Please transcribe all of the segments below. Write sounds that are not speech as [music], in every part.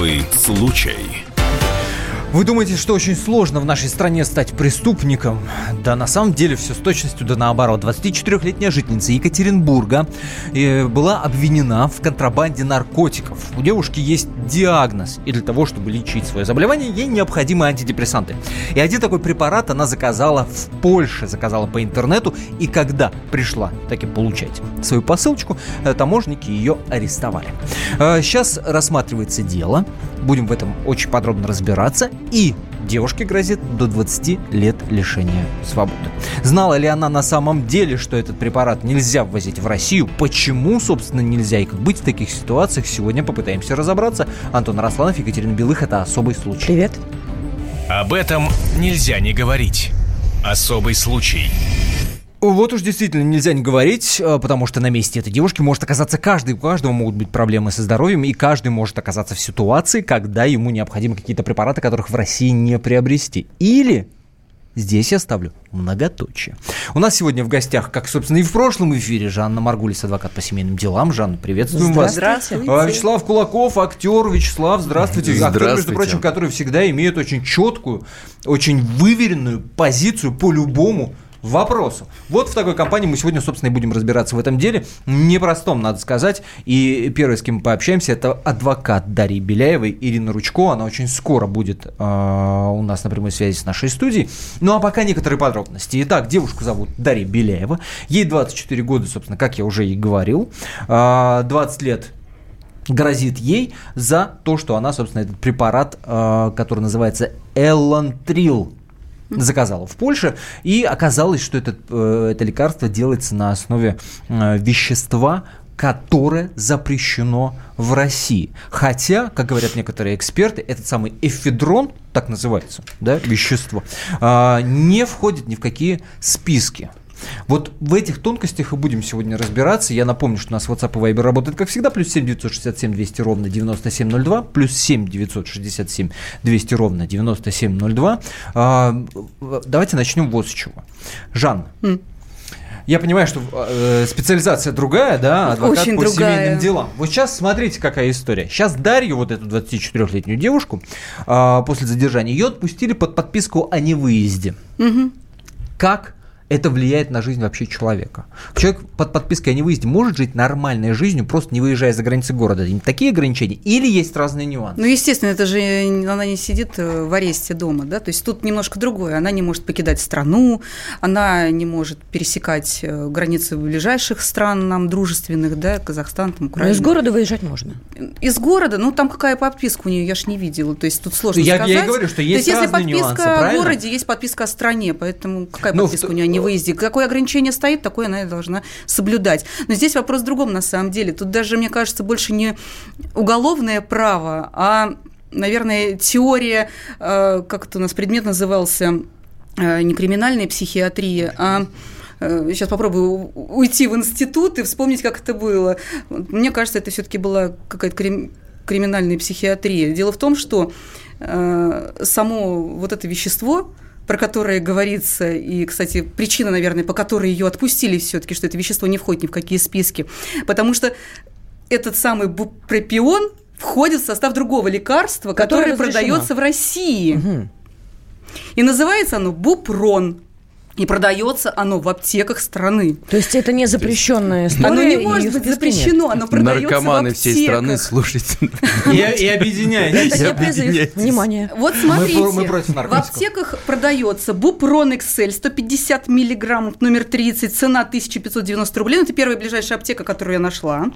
Особый случай. Вы думаете, что очень сложно в нашей стране стать преступником? Да на самом деле все с точностью да наоборот. 24-летняя жительница Екатеринбурга э, была обвинена в контрабанде наркотиков. У девушки есть диагноз, и для того, чтобы лечить свое заболевание, ей необходимы антидепрессанты. И один такой препарат она заказала в Польше, заказала по интернету, и когда пришла таки получать свою посылочку, э, таможники ее арестовали. Сейчас э, рассматривается дело, будем в этом очень подробно разбираться. И девушке грозит до 20 лет лишения свободы. Знала ли она на самом деле, что этот препарат нельзя ввозить в Россию? Почему, собственно, нельзя и как быть в таких ситуациях? Сегодня попытаемся разобраться. Антон Росланов, Екатерина Белых. Это «Особый случай». Привет. Об этом нельзя не говорить. «Особый случай». Вот уж действительно нельзя не говорить, э, потому что на месте этой девушки может оказаться каждый, у каждого могут быть проблемы со здоровьем, и каждый может оказаться в ситуации, когда ему необходимы какие-то препараты, которых в России не приобрести. Или Здесь я ставлю многоточие. У нас сегодня в гостях, как, собственно, и в прошлом эфире, Жанна Маргулис, адвокат по семейным делам. Жанна, приветствуем вас. Здравствуйте. А, Вячеслав Кулаков, актер. Вячеслав, здравствуйте. здравствуйте. Актер, между прочим, который всегда имеет очень четкую, очень выверенную позицию по любому вопросу. Вот в такой компании мы сегодня, собственно, и будем разбираться в этом деле. Непростом, надо сказать. И первый, с кем мы пообщаемся, это адвокат Дарьи Беляевой, Ирина Ручко. Она очень скоро будет э, у нас на прямой связи с нашей студией. Ну, а пока некоторые подробности. Итак, девушку зовут Дарья Беляева. Ей 24 года, собственно, как я уже и говорил. Э, 20 лет грозит ей за то, что она, собственно, этот препарат, э, который называется Эллантрил, заказала в Польше, и оказалось, что это, э, это лекарство делается на основе э, вещества, которое запрещено в России. Хотя, как говорят некоторые эксперты, этот самый эфедрон, так называется, да, вещество, э, не входит ни в какие списки. Вот в этих тонкостях и будем сегодня разбираться. Я напомню, что у нас WhatsApp и Viber работает как всегда. Плюс 7 967 200 ровно 9702. Плюс 7 967 200 ровно 9702. А, давайте начнем вот с чего. Жан, mm. Я понимаю, что э, специализация другая, да, адвокат Очень по другая. семейным делам. Вот сейчас смотрите, какая история. Сейчас Дарью, вот эту 24-летнюю девушку, э, после задержания, ее отпустили под подписку о невыезде. Угу. Как это влияет на жизнь вообще человека. Человек под подпиской о невыезде может жить нормальной жизнью, просто не выезжая за границы города. Такие ограничения? Или есть разные нюансы? Ну, естественно, это же она не сидит э, в аресте дома, да, то есть тут немножко другое. Она не может покидать страну, она не может пересекать э, границы ближайших стран нам дружественных, да, Казахстан, там, Украина. Но из города выезжать можно? Из города, ну, там какая подписка у нее, я ж не видела, то есть тут сложно я, сказать. Я и говорю, что есть То есть если подписка нюансы, о городе, есть подписка о стране, поэтому какая ну, подписка в... у нее не выезде. Какое ограничение стоит, такое она и должна соблюдать. Но здесь вопрос в другом на самом деле. Тут даже, мне кажется, больше не уголовное право, а, наверное, теория, э, как это у нас предмет назывался, э, не криминальная психиатрия, а сейчас э, попробую уйти в институт и вспомнить, как это было. Мне кажется, это все-таки была какая-то криминальная психиатрия. Дело в том, что само вот это вещество, про которое говорится, и, кстати, причина, наверное, по которой ее отпустили все-таки, что это вещество не входит ни в какие списки, потому что этот самый бупропион входит в состав другого лекарства, которое, которое продается в России. Угу. И называется оно бупрон. И продается оно в аптеках страны. То есть это не запрещенная история? Оно не может быть запрещено, нет. оно продается Наркоманы в аптеках. всей страны, слушайте. И, объединяйтесь. Внимание. Вот смотрите, в аптеках продается Бупрон XL 150 миллиграммов, номер 30, цена 1590 рублей. Ну, это первая ближайшая аптека, которую я нашла.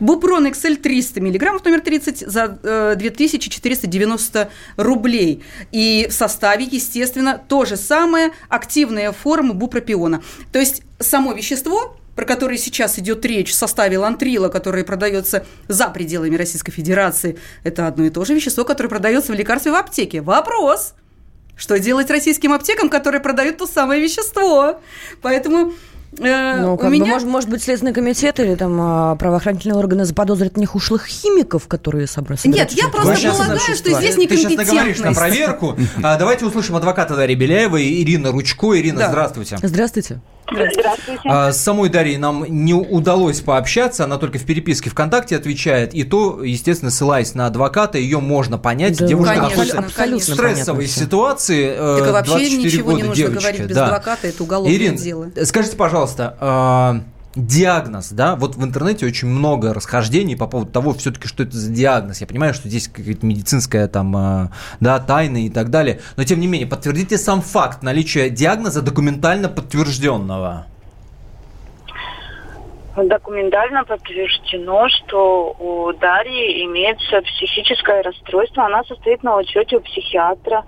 Бупрон XL 300 миллиграммов, номер 30, за э, 2490 рублей. И в составе, естественно, то же самое, активная формы бупропиона. То есть само вещество, про которое сейчас идет речь в составе лантрила, которое продается за пределами Российской Федерации, это одно и то же вещество, которое продается в лекарстве в аптеке. Вопрос, что делать российским аптекам, которые продают то самое вещество? Поэтому ну, как меня... бы, может, может быть, Следственный комитет или там а, правоохранительные органы заподозрят них ушлых химиков, которые собрались. Нет, я просто полагаю, что здесь некомпетентность. Ты сейчас наговоришь на проверку. [laughs] А, давайте услышим адвоката Дарьи Беляева и Ирина Ручко. Ирина, здравствуйте. Здравствуйте. Здравствуйте. А, с самой Дарьей нам не удалось пообщаться, она только в переписке ВКонтакте отвечает, и то, естественно, ссылаясь на адвоката, ее можно понять. Да, Девушка конечно, находится абсолютно в стрессовой ситуации. Так а вообще ничего года не нужно девочка. говорить без да. адвоката, это уголовное Ирин, дело. скажите, пожалуйста, а, диагноз, да, вот в интернете очень много расхождений по поводу того, все-таки, что это за диагноз. Я понимаю, что здесь какая-то медицинская там, а, да, тайна и так далее, но тем не менее, подтвердите сам факт наличия диагноза документально подтвержденного. Документально подтверждено, что у Дарьи имеется психическое расстройство. Она состоит на учете у психиатра.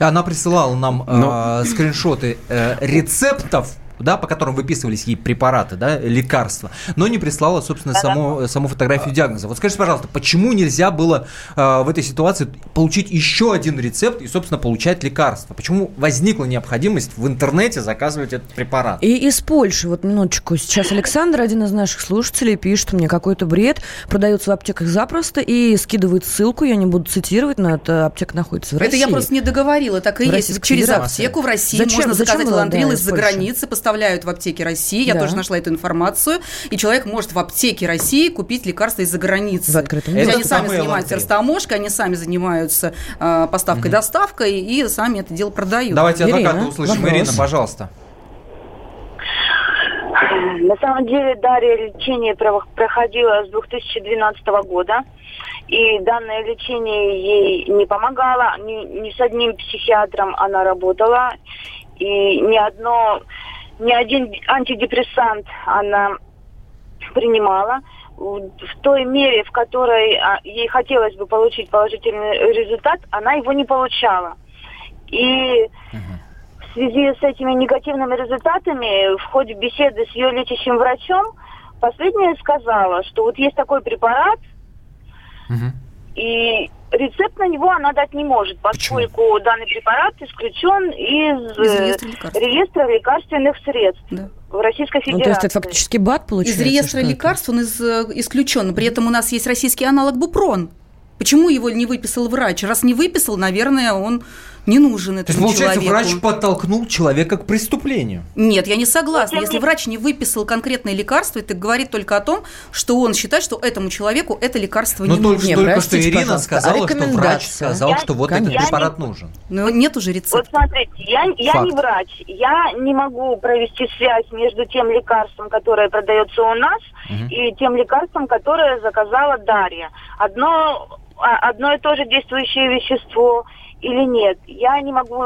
Она присылала нам Но... э, скриншоты э, рецептов да, по которым выписывались ей препараты, да, лекарства, но не прислала, собственно, саму, саму фотографию диагноза. Вот скажите, пожалуйста, почему нельзя было э, в этой ситуации получить еще один рецепт и, собственно, получать лекарство? Почему возникла необходимость в интернете заказывать этот препарат? И из Польши, вот минуточку, сейчас Александр, один из наших слушателей, пишет мне какой-то бред, продается в аптеках запросто и скидывает ссылку, я не буду цитировать, но эта аптека находится в России. Это я просто не договорила, так и в есть. Через аптеку в России зачем, можно зачем заказать ландрил да, из-за границы, поставляют в аптеке России. Я да. тоже нашла эту информацию. И человек может в аптеке России купить лекарства из-за границы. В открытом Это они сами занимаются растаможкой, они сами занимаются э, поставкой, угу. доставкой и сами это дело продают. Давайте Ирина, адвоката услышим. Вопрос. Ирина, пожалуйста. На самом деле Дарья лечение проходила с 2012 года. И данное лечение ей не помогало. Ни, ни с одним психиатром она работала. И ни одно ни один антидепрессант она принимала в той мере, в которой а, ей хотелось бы получить положительный результат, она его не получала. И в связи с этими негативными результатами в ходе беседы с ее лечащим врачом последняя сказала, что вот есть такой препарат, угу. И рецепт на него она дать не может, поскольку Почему? данный препарат исключен из, из реестра, лекарств. реестра лекарственных средств. Да в Российской Федерации. Ну, то есть это фактически БАД получается? Из реестра лекарств он из, э, исключен. При этом у нас есть российский аналог Бупрон. Почему его не выписал врач? Раз не выписал, наверное, он не нужен этому То есть, получается, человеку. врач подтолкнул человека к преступлению? Нет, я не согласна. Если врач не выписал конкретное лекарство, это говорит только о том, что он считает, что этому человеку это лекарство Но не только, нужно. только что Ирина сказала, а что врач сказал, я, что вот конечно. этот препарат не... нужен. Но нет уже рецепта. Вот смотрите, я, я не врач. Я не могу провести связь между тем лекарством, которое продается у нас, угу. и тем лекарством, которое заказала Дарья. Одно, одно и то же действующее вещество – или нет. Я не могу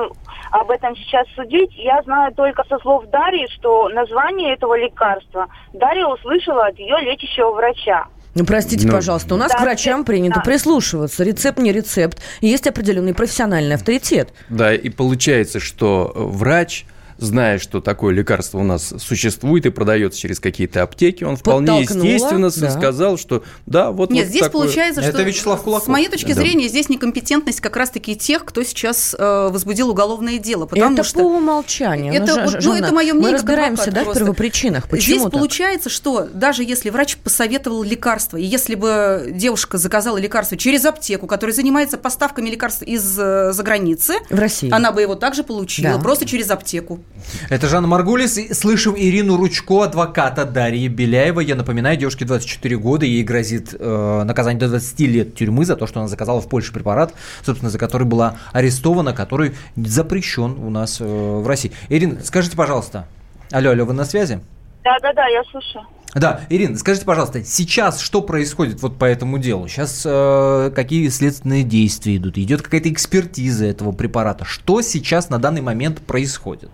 об этом сейчас судить. Я знаю только со слов Дарьи, что название этого лекарства Дарья услышала от ее лечащего врача. Ну, простите, ну, пожалуйста, у нас да, к врачам принято да. прислушиваться. Рецепт не рецепт. Есть определенный профессиональный авторитет. Да, и получается, что врач зная, что такое лекарство у нас существует и продается через какие-то аптеки, он вполне естественно да. сказал, что да, вот Нет, вот здесь такое. получается, что Это Вячеслав Кулаков. с моей точки да. зрения здесь некомпетентность как раз-таки тех, кто сейчас э, возбудил уголовное дело. Потому это что по умолчанию. Это, ну, вот, ну, это мое мнение. Мы разбираемся да, в первопричинах. Почему здесь так? получается, что даже если врач посоветовал лекарство, и если бы девушка заказала лекарство через аптеку, которая занимается поставками лекарств из-за э, границы, в России. она бы его также получила, да. просто через аптеку. Это Жанна Маргулис. Слышим Ирину Ручко, адвоката Дарьи Беляева. Я напоминаю, девушке 24 года, ей грозит э, наказание до 20 лет тюрьмы за то, что она заказала в Польше препарат, собственно, за который была арестована, который запрещен у нас э, в России. Ирина, скажите, пожалуйста. Алло, алло, вы на связи? Да, да, да, я слушаю. Да, Ирина, скажите, пожалуйста, сейчас что происходит вот по этому делу? Сейчас э, какие следственные действия идут? Идет какая-то экспертиза этого препарата? Что сейчас на данный момент происходит?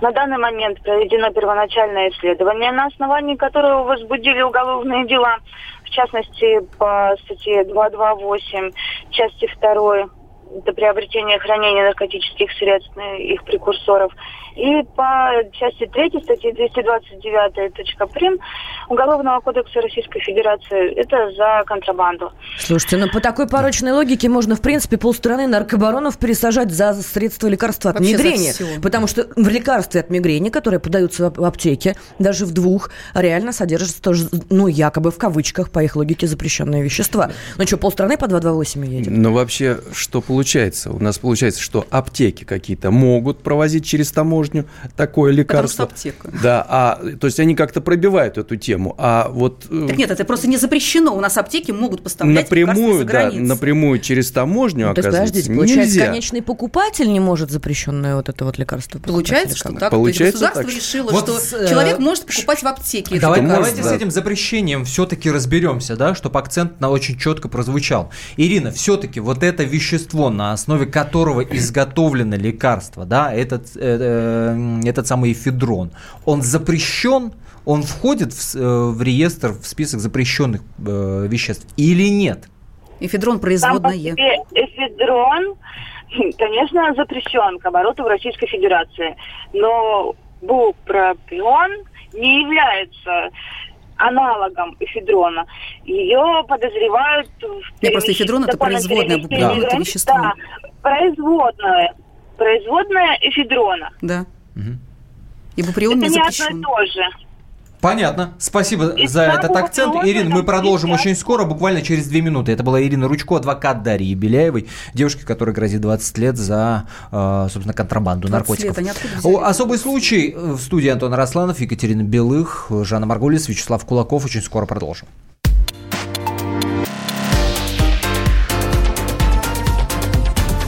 На данный момент проведено первоначальное исследование, на основании которого возбудили уголовные дела, в частности, по статье 228, части 2 это приобретение и хранение наркотических средств, их прекурсоров. И по части 3 статьи 229 прим Уголовного кодекса Российской Федерации это за контрабанду. Слушайте, ну по такой порочной логике можно, в принципе, полстраны наркобаронов пересажать за средства лекарства от Вообще мигрени. Потому что в лекарстве от мигрени, которые подаются в аптеке, даже в двух, реально содержатся тоже, ну, якобы в кавычках, по их логике, запрещенные вещества. Ну что, полстраны по 228 едем? Ну, вообще, что получается получается? У нас получается, что аптеки какие-то могут провозить через таможню такое лекарство. Потому что аптека. Да, а, то есть они как-то пробивают эту тему. А вот... Э, так нет, это просто не запрещено. У нас аптеки могут поставлять напрямую, да, напрямую через таможню, ну, оказывается, подождите, получается, нельзя. конечный покупатель не может запрещенное вот это вот лекарство Получается, что так. Получается то есть государство так. решило, вот что с, человек может покупать в аптеке. Давайте, давайте да. с этим запрещением все-таки разберемся, да, чтобы акцент на очень четко прозвучал. Ирина, все-таки вот это вещество, на основе которого изготовлено лекарство, да, этот, э, э, этот самый эфедрон, он запрещен, он входит в, э, в реестр, в список запрещенных э, веществ или нет? Эфедрон производное. эфедрон, [laughs] конечно, запрещен к обороту в Российской Федерации, но бупропион не является аналогом эфедрона. Ее подозревают... В Нет, просто эфедрон это производное да. это вещество. Да, производное. Производное эфедрона. Да. Угу. И буприон это не запрещен. одно и то же. Понятно. Спасибо и за этот акцент. Ирина, мы продолжим очень скоро, буквально через две минуты. Это была Ирина Ручко, адвокат Дарьи Беляевой, девушке, которая грозит 20 лет за, э, собственно, контрабанду наркотиков. Лет, Особый случай в студии Антон Росланов, Екатерина Белых, Жанна Марголис, Вячеслав Кулаков. Очень скоро продолжим.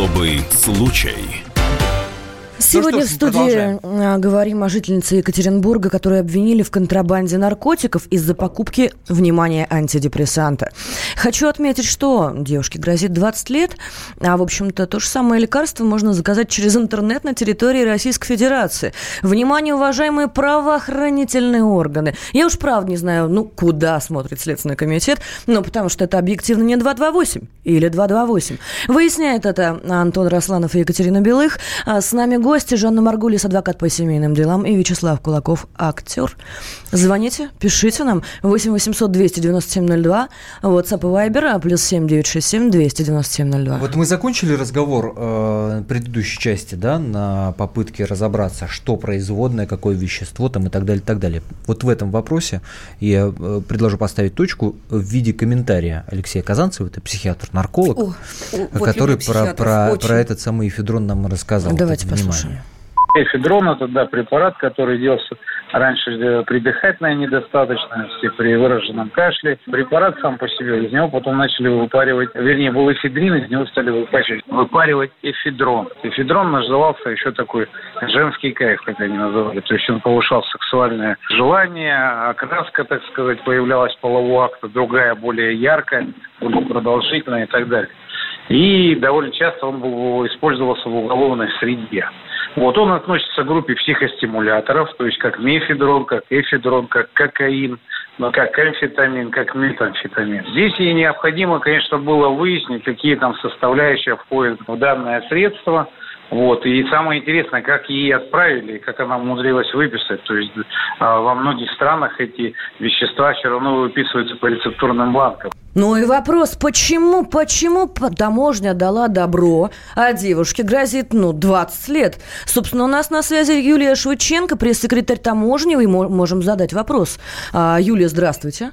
Особый случай. Сегодня ну, в студии продолжаем. А, говорим о жительнице Екатеринбурга, которую обвинили в контрабанде наркотиков из-за покупки, внимания антидепрессанта. Хочу отметить, что девушке грозит 20 лет, а, в общем-то, то же самое лекарство можно заказать через интернет на территории Российской Федерации. Внимание, уважаемые правоохранительные органы. Я уж правда не знаю, ну, куда смотрит Следственный комитет, но потому что это объективно не 228 или 228. Выясняет это Антон Росланов и Екатерина Белых. А с нами гость Гости Жанна Маргулис, адвокат по семейным делам, и Вячеслав Кулаков, актер. Звоните, пишите нам 8 800 297 02, WhatsApp и Viber, а плюс 7 967 297 02. Вот мы закончили разговор э, предыдущей части, да, на попытке разобраться, что производное, какое вещество там и так далее, и так далее. Вот в этом вопросе я э, предложу поставить точку в виде комментария Алексея Казанцева, это психиатр-нарколог, О, который про, про, про этот самый эфедрон нам рассказал. Давайте послушаем. Эфедрон – это да, препарат, который делался раньше э, при дыхательной недостаточности, при выраженном кашле. Препарат сам по себе, из него потом начали выпаривать, вернее, был эфедрин, из него стали выпаривать, выпаривать эфедрон. Эфедрон назывался еще такой женский кайф, как они называли. То есть он повышал сексуальное желание, окраска, так сказать, появлялась полового акта, другая, более яркая, более продолжительная и так далее. И довольно часто он был, использовался в уголовной среде. Вот он относится к группе психостимуляторов, то есть как мефедрон, как эфедрон, как кокаин, но как амфетамин, как метамфетамин. Здесь ей необходимо, конечно, было выяснить, какие там составляющие входят в данное средство – вот. И самое интересное, как ей отправили, как она умудрилась выписать. То есть а, во многих странах эти вещества все равно выписываются по рецептурным бланкам. Ну и вопрос, почему, почему таможня дала добро, а девушке грозит, ну, 20 лет? Собственно, у нас на связи Юлия Швыченко, пресс-секретарь таможни, и можем задать вопрос. А, Юлия, здравствуйте.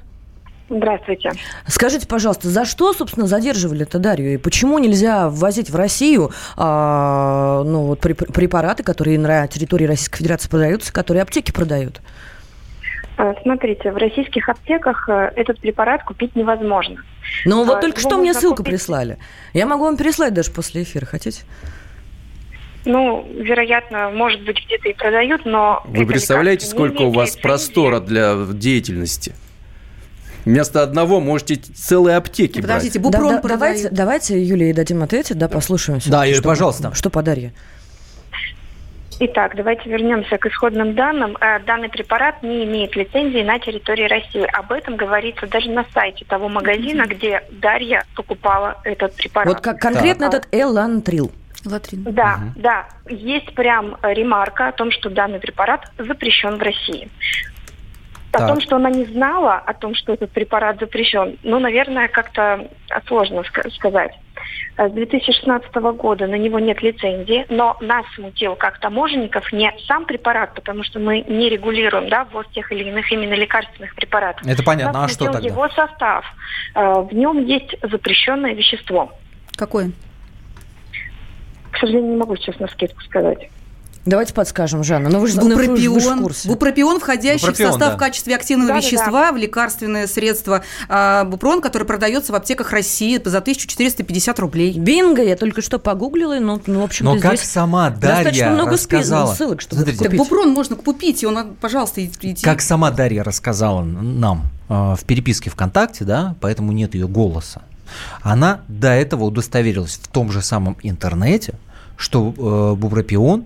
Здравствуйте. Скажите, пожалуйста, за что, собственно, задерживали это Дарью? И почему нельзя ввозить в Россию а, ну, вот, препараты, которые на территории Российской Федерации продаются, которые аптеки продают? А, смотрите, в российских аптеках э, этот препарат купить невозможно. Ну вот а, только что мне ссылку купить... прислали. Я могу вам переслать даже после эфира, хотите? Ну, вероятно, может быть, где-то и продают, но... Вы представляете, сколько у вас простора для деятельности? Вместо одного можете целые аптеки Подождите, брать. Бупром да, да, давайте, давайте Юлии дадим ответить, да, послушаем. Да, Юлия, пожалуйста. Что подари? Итак, давайте вернемся к исходным данным. Э, данный препарат не имеет лицензии на территории России. Об этом говорится даже на сайте того магазина, где Дарья покупала этот препарат. Вот как конкретно так. этот элантрил. Латрин. Да, угу. да. Есть прям ремарка о том, что данный препарат запрещен в России. О том, что она не знала о том, что этот препарат запрещен, ну, наверное, как-то сложно сказать. С 2016 года на него нет лицензии, но нас смутил как таможенников не сам препарат, потому что мы не регулируем да, ввоз тех или иных именно лекарственных препаратов. Это понятно, нас а что тогда? его состав. Э, в нем есть запрещенное вещество. Какое? К сожалению, не могу сейчас на скидку сказать. Давайте подскажем, Жанна. Ну, вы же, бупропион, вы же в курсе. Бупропион, входящий бупропион, в состав да. в качестве активного да, вещества да, да. в лекарственное средство а, бупрон, который продается в аптеках России за 1450 рублей. Бинго, я только что погуглила, но, ну, в общем Но как сама Дарья много рассказала... ссылок, чтобы Смотрите, Так бупрон можно купить, и он, пожалуйста, идите. Как сама Дарья рассказала нам э, в переписке ВКонтакте, да, поэтому нет ее голоса. Она до этого удостоверилась в том же самом интернете, что э, бупропион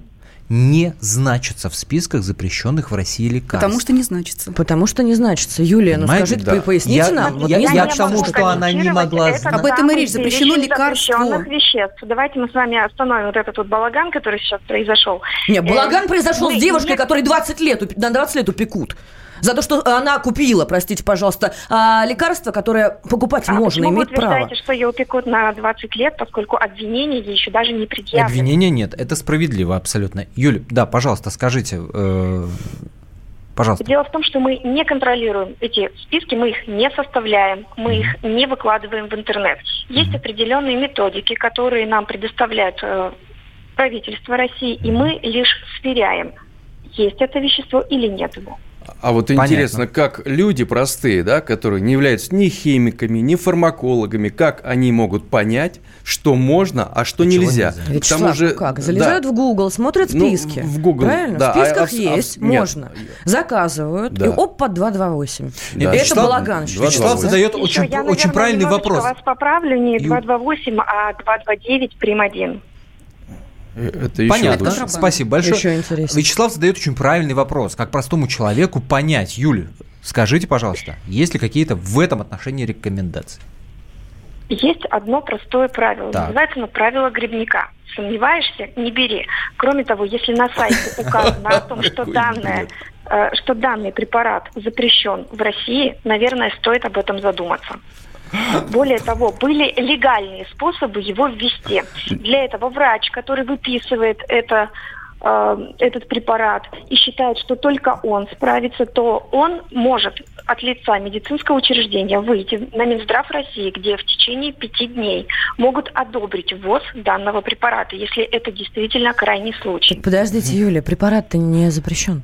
не значится в списках запрещенных в России лекарств. Потому что не значится. Потому что не значится. Юлия, ну Понимаете, ну скажите, да. поясните я, нам. Вот я, я, я к тому, что она не могла знать. Об этом и речь. Запрещено лекарство. веществ. Давайте мы с вами остановим вот этот вот балаган, который сейчас произошел. Нет, балаган э, произошел с девушкой, которой 20 лет, на 20 лет упекут за то, что она купила, простите, пожалуйста, а, лекарство, которое покупать а можно, имеет право. вы что ее упекут на 20 лет, поскольку обвинения ей еще даже не предъявлены? Обвинения нет, это справедливо абсолютно. Юля, да, пожалуйста, скажите, э, Пожалуйста. Дело в том, что мы не контролируем эти списки, мы их не составляем, мы их не выкладываем в интернет. Есть определенные методики, которые нам предоставляет э, правительство России, и мы лишь сверяем, есть это вещество или нет его. А вот Понятно. интересно, как люди простые, да, которые не являются ни химиками, ни фармакологами, как они могут понять, что можно, а что Почему нельзя? нельзя? Ведь Потому же, как? Залезают да. в Google, смотрят ну, списки. Ну, в Google, правильно? Да, в списках а, есть, а, можно. Нет. Заказывают, да. и опа, 228. Да. Это Вячеслав, балаган. Вячеслав задает очень, очень наверное, правильный вопрос. Я вас поправлю, не 228, а 229 прим. 1. Это Понятно. Лучше. Спасибо большое. Еще интереснее. Вячеслав задает очень правильный вопрос. Как простому человеку понять, Юля, скажите, пожалуйста, есть ли какие-то в этом отношении рекомендации? Есть одно простое правило. Так. Называется оно правило грибника. Сомневаешься, не бери. Кроме того, если на сайте указано о том, что данное э, что данный препарат запрещен в России, наверное, стоит об этом задуматься. Более того, были легальные способы его ввести. Для этого врач, который выписывает это э, этот препарат и считает, что только он справится, то он может от лица медицинского учреждения выйти на Минздрав России, где в течение пяти дней могут одобрить ввоз данного препарата, если это действительно крайний случай. Подождите, Юля, препарат-то не запрещен.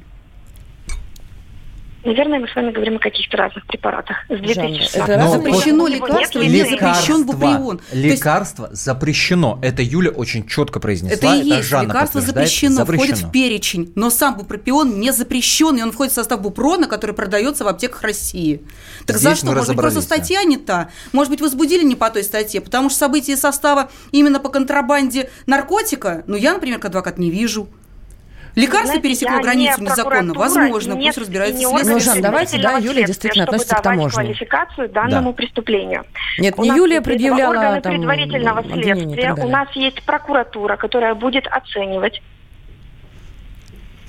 Наверное, мы с вами говорим о каких-то разных препаратах. С 2016 Это запрещено вот лекарство или запрещен буприон? Лекарство есть... запрещено. Это Юля очень четко произнесла. Это и есть. Жанна лекарство запрещено, запрещено, входит в перечень. Но сам бупропион не запрещен, и он входит в состав бупрона, который продается в аптеках России. Так Здесь за что? Может быть, просто статья не та? Может быть, возбудили не по той статье? Потому что события состава именно по контрабанде наркотика, ну, я, например, как адвокат не вижу. Лекарство пересекло границу не незаконно? Возможно, нет, пусть разбирается следствие. Ну, Жан, давайте, да, Юлия действительно относится к таможне. квалификацию данному да. преступлению. Нет, у не Юлия предъявляла органы там, предварительного следствия, у нас есть прокуратура, которая будет оценивать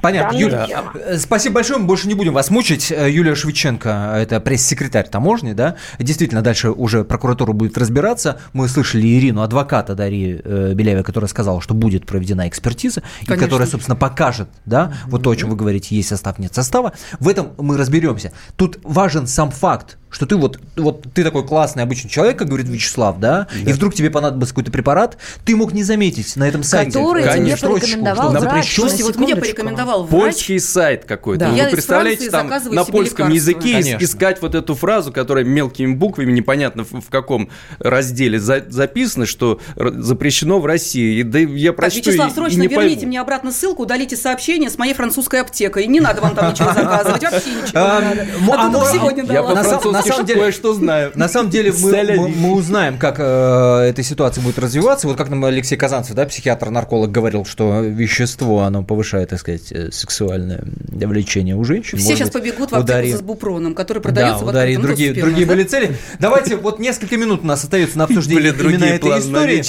Понятно. Юля, э, спасибо большое. Мы больше не будем вас мучить. Э, Юлия Швиченко, это пресс-секретарь таможни, да. Действительно, дальше уже прокуратура будет разбираться. Мы слышали Ирину, адвоката Дарьи э, которая сказала, что будет проведена экспертиза, Конечно. и которая, собственно, покажет, да, mm-hmm. вот то, о чем вы говорите, есть состав, нет состава. В этом мы разберемся. Тут важен сам факт, что ты вот, вот ты такой классный обычный человек, как говорит Вячеслав, да, да. и вдруг тебе понадобился какой-то препарат, ты мог не заметить на этом сайте Который тебе порекомендовал врач. Слушайте, вот мне порекомендовал врач. Польский сайт какой-то. Да. Вы Я представляете, там на польском языке Конечно. искать вот эту фразу, которая мелкими буквами, непонятно в, в каком разделе за, записано, что запрещено в России. И, да я прочту так, Вячеслав, срочно и не верните пойму. мне обратно ссылку, удалите сообщение с моей французской аптекой. Не надо вам там ничего заказывать, вообще ничего не надо. А, сегодня Я по на самом деле, кое-что знаю. На самом деле мы, узнаем, как э, эта ситуация будет развиваться. Вот как нам Алексей Казанцев, да, психиатр-нарколог, говорил, что вещество, оно повышает, так сказать, э, сексуальное влечение у женщин. Все сейчас побегут в аптеку с бупроном, который продается да, в другие, другие были цели. Давайте, вот несколько минут у нас остается на обсуждение именно этой истории.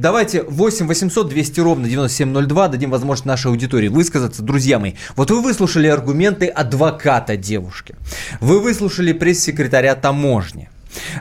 Давайте 8 800 200 ровно 9702 дадим возможность нашей аудитории высказаться. Друзья мои, вот вы выслушали аргументы адвоката девушки. Вы выслушали пресс-секретаря таможни.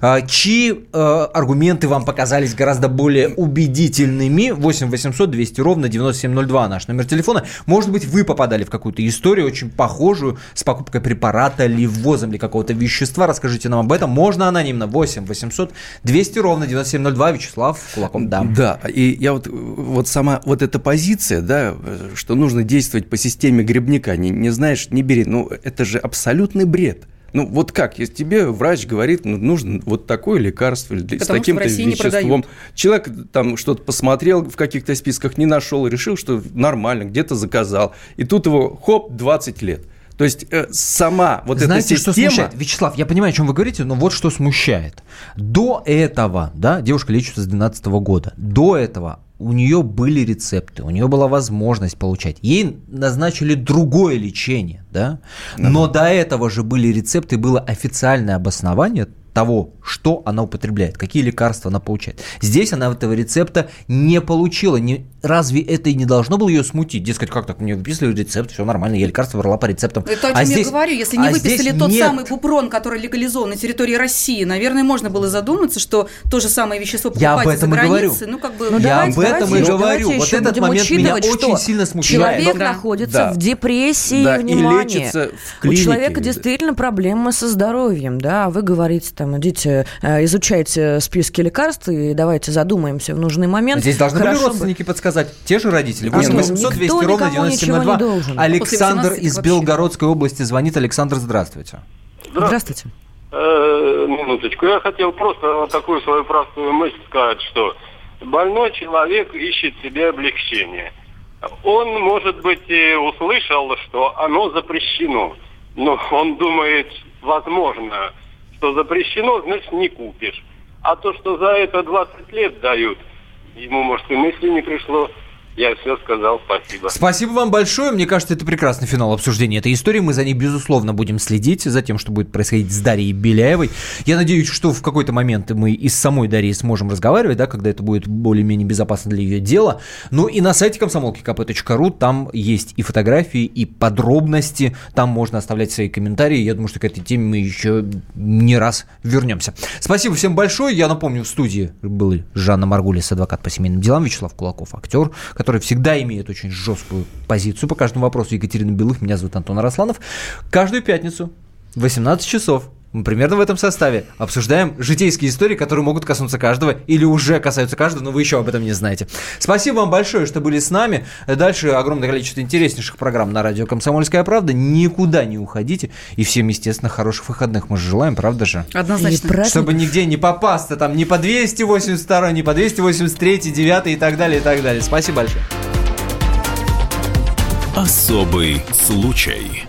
А, чьи э, аргументы вам показались гораздо более убедительными? 8 800 200 ровно 9702 наш номер телефона. Может быть, вы попадали в какую-то историю очень похожую с покупкой препарата или ввозом ли какого-то вещества. Расскажите нам об этом. Можно анонимно. 8 800 200 ровно 9702. Вячеслав Кулаком. Да. Да. И я вот, вот сама вот эта позиция, да, что нужно действовать по системе грибника. Не, не знаешь, не бери. Ну, это же абсолютный бред. Ну, вот как, если тебе врач говорит, ну, нужно вот такое лекарство или с таким-то веществом. Человек там что-то посмотрел в каких-то списках, не нашел, решил, что нормально, где-то заказал. И тут его, хоп, 20 лет. То есть э, сама вот Знаете, эта система... Что смущает? Вячеслав, я понимаю, о чем вы говорите, но вот что смущает. До этого, да, девушка лечится с 2012 года. До этого у нее были рецепты, у нее была возможность получать. Ей назначили другое лечение, да? Но до этого же были рецепты, было официальное обоснование того, что она употребляет, какие лекарства она получает. Здесь она этого рецепта не получила. Не, разве это и не должно было ее смутить? Дескать, как так, мне выписали рецепт, все нормально, я лекарства брала по рецептам. Это о чем а я здесь, говорю. Если не а выписали тот нет. самый бупрон, который легализован на территории России, наверное, можно было задуматься, что то же самое вещество покупать я об этом за границей. Ну, как бы... Ну, я давайте, об этом давайте, и говорю. Вот этот момент меня очень сильно смущает. Человек да. находится да. в депрессии, да, внимание. И лечится в клинике. У человека действительно проблемы со здоровьем, да, вы говорите, там, идите, э, изучайте списки лекарств и давайте задумаемся в нужный момент. Здесь должны были родственники бы... подсказать, те же родители. 8 800 200 ровно 9702. Александр из Белгородской области звонит. Александр, здравствуйте. Здравствуйте. Э, минуточку. Я хотел просто такую свою простую мысль сказать, что больной человек ищет себе облегчение. Он, может быть, и услышал, что оно запрещено. Но он думает, возможно, что запрещено, значит, не купишь. А то, что за это 20 лет дают, ему, может, и мысли не пришло. Я все сказал, спасибо. Спасибо вам большое. Мне кажется, это прекрасный финал обсуждения этой истории. Мы за ней, безусловно, будем следить за тем, что будет происходить с Дарьей Беляевой. Я надеюсь, что в какой-то момент мы и с самой Дарьей сможем разговаривать, да, когда это будет более-менее безопасно для ее дела. Ну и на сайте комсомолки kp.ру там есть и фотографии, и подробности. Там можно оставлять свои комментарии. Я думаю, что к этой теме мы еще не раз вернемся. Спасибо всем большое. Я напомню, в студии был Жанна Маргулис, адвокат по семейным делам, Вячеслав Кулаков, актер, который всегда имеет очень жесткую позицию по каждому вопросу. Екатерина Белых, меня зовут Антон Арасланов. Каждую пятницу в 18 часов мы примерно в этом составе обсуждаем житейские истории, которые могут коснуться каждого или уже касаются каждого, но вы еще об этом не знаете. Спасибо вам большое, что были с нами. Дальше огромное количество интереснейших программ на радио «Комсомольская правда». Никуда не уходите. И всем, естественно, хороших выходных мы же желаем, правда же? Однозначно. Чтобы нигде не попасться, там ни по 282, ни по 283, 9 и так далее, и так далее. Спасибо большое. Особый случай.